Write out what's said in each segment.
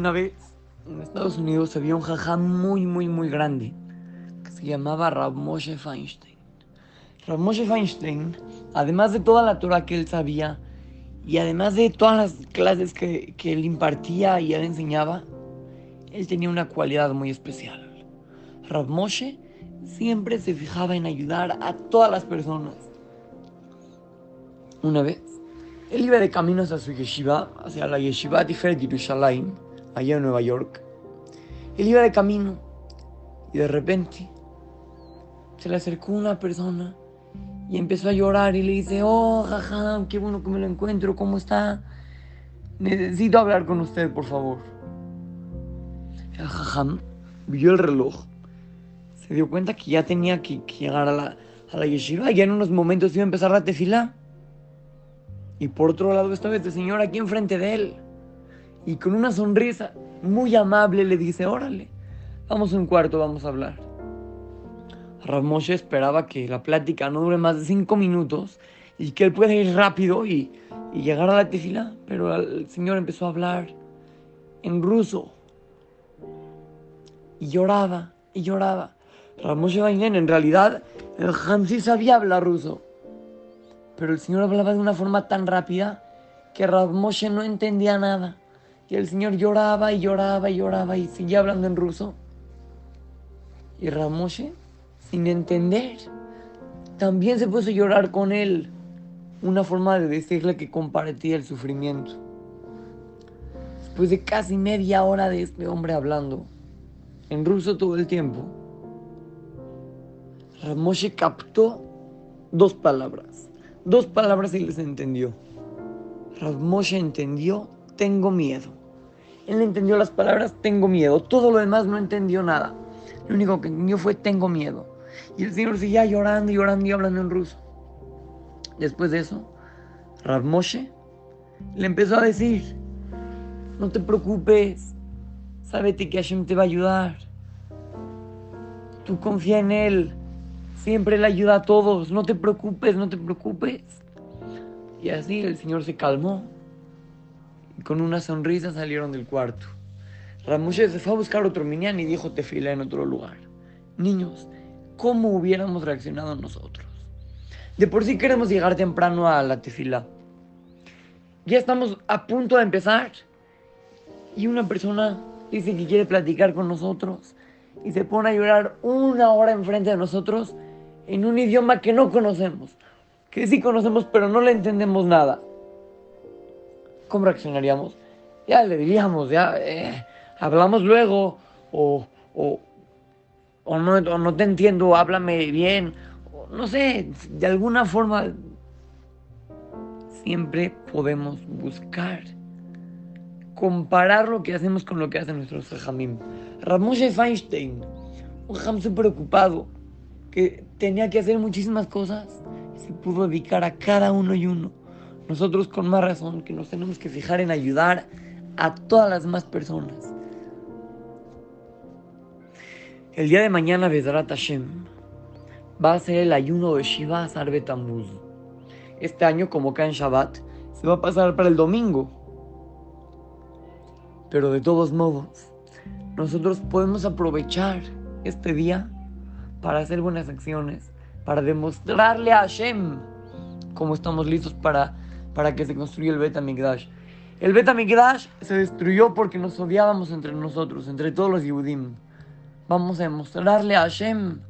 Una vez en Estados Unidos había un jajam muy, muy, muy grande que se llamaba Rav Moshe Feinstein. Rav Moshe Feinstein, además de toda la Torah que él sabía y además de todas las clases que, que él impartía y él enseñaba, él tenía una cualidad muy especial. Rav Moshe siempre se fijaba en ayudar a todas las personas. Una vez, él iba de camino hacia su yeshiva, hacia la yeshiva Tiferet Yerushalayim, allá en Nueva York. Él iba de camino y de repente se le acercó una persona y empezó a llorar y le dice, oh, jaja, qué bueno que me lo encuentro, ¿cómo está? Necesito hablar con usted, por favor. El jajam vio el reloj, se dio cuenta que ya tenía que, que llegar a la, a la yeshiva en unos momentos iba a empezar la tefilá. Y por otro lado estaba este señor aquí enfrente de él. Y con una sonrisa muy amable le dice, órale, vamos a un cuarto, vamos a hablar. Rav Moshe esperaba que la plática no dure más de cinco minutos y que él pueda ir rápido y, llegar a la tefila. Pero el señor empezó a hablar en ruso. Y lloraba, y lloraba. Rav Moshe Bainen, en realidad, el Ham sí sabía hablar ruso. Pero el señor hablaba de una forma tan rápida que Rav Moshe no entendía nada. Y el señor lloraba y lloraba y lloraba y seguía hablando en ruso. Y Rav Moshe, sin entender, también se puso a llorar con él. Una forma de decirle que compartía el sufrimiento. Después de casi media hora de este hombre hablando, en ruso todo el tiempo, Rav Moshe captó dos palabras. Dos palabras y les entendió. Rav Moshe entendió, tengo miedo. Él entendió las palabras, tengo miedo. Todo lo demás no entendió nada. Lo único que entendió fue, tengo miedo. Y el Señor seguía llorando y llorando y hablando en ruso. Después de eso, Rav Moshe le empezó a decir, no te preocupes, sábete que Hashem te va a ayudar. Tú confía en Él. Siempre Él ayuda a todos. No te preocupes, no te preocupes. Y así el Señor se calmó. Con una sonrisa salieron del cuarto. Ramoshe se fue a buscar otro minyan y dijo tefila en otro lugar. Niños, ¿cómo hubiéramos reaccionado nosotros? De por sí queremos llegar temprano a la tefila. Ya estamos a punto de empezar. Y una persona dice que quiere platicar con nosotros. Y se pone a llorar una hora enfrente de nosotros en un idioma que no conocemos, que sí conocemos pero no le entendemos nada. ¿Cómo reaccionaríamos? Ya le diríamos, ya eh, hablamos luego, o, o, no, o no te entiendo, háblame bien, no sé, de alguna forma siempre podemos buscar comparar lo que hacemos con lo que hacen nuestros jajamim. Ramoshe Feinstein, un jajam súper que tenía que hacer muchísimas cosas, se pudo dedicar a cada uno y uno. Nosotros con más razón que nos tenemos que fijar en ayudar a todas las demás personas. El día de mañana, Bezrat Hashem, va a ser el ayuno de Shiva Sarbe Tammuz. Este año, como cae en Shabbat, se va a pasar para el domingo. Pero de todos modos, nosotros podemos aprovechar este día para hacer buenas acciones, para demostrarle a Hashem cómo estamos listos para, para que se construya el Bet Amigdash. El Bet Amigdash se destruyó porque nos odiábamos entre nosotros, entre todos los Yehudim. Vamos a demostrarle a Hashem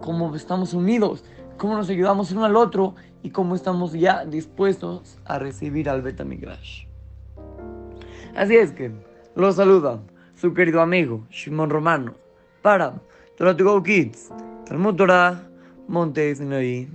cómo estamos unidos, cómo nos ayudamos uno al otro y cómo estamos ya dispuestos a recibir al Bet Amigdash. Así es que los saluda su querido amigo Shimon Romano para Torah to Go Kids. Talmud Torah, Monte Sinaí.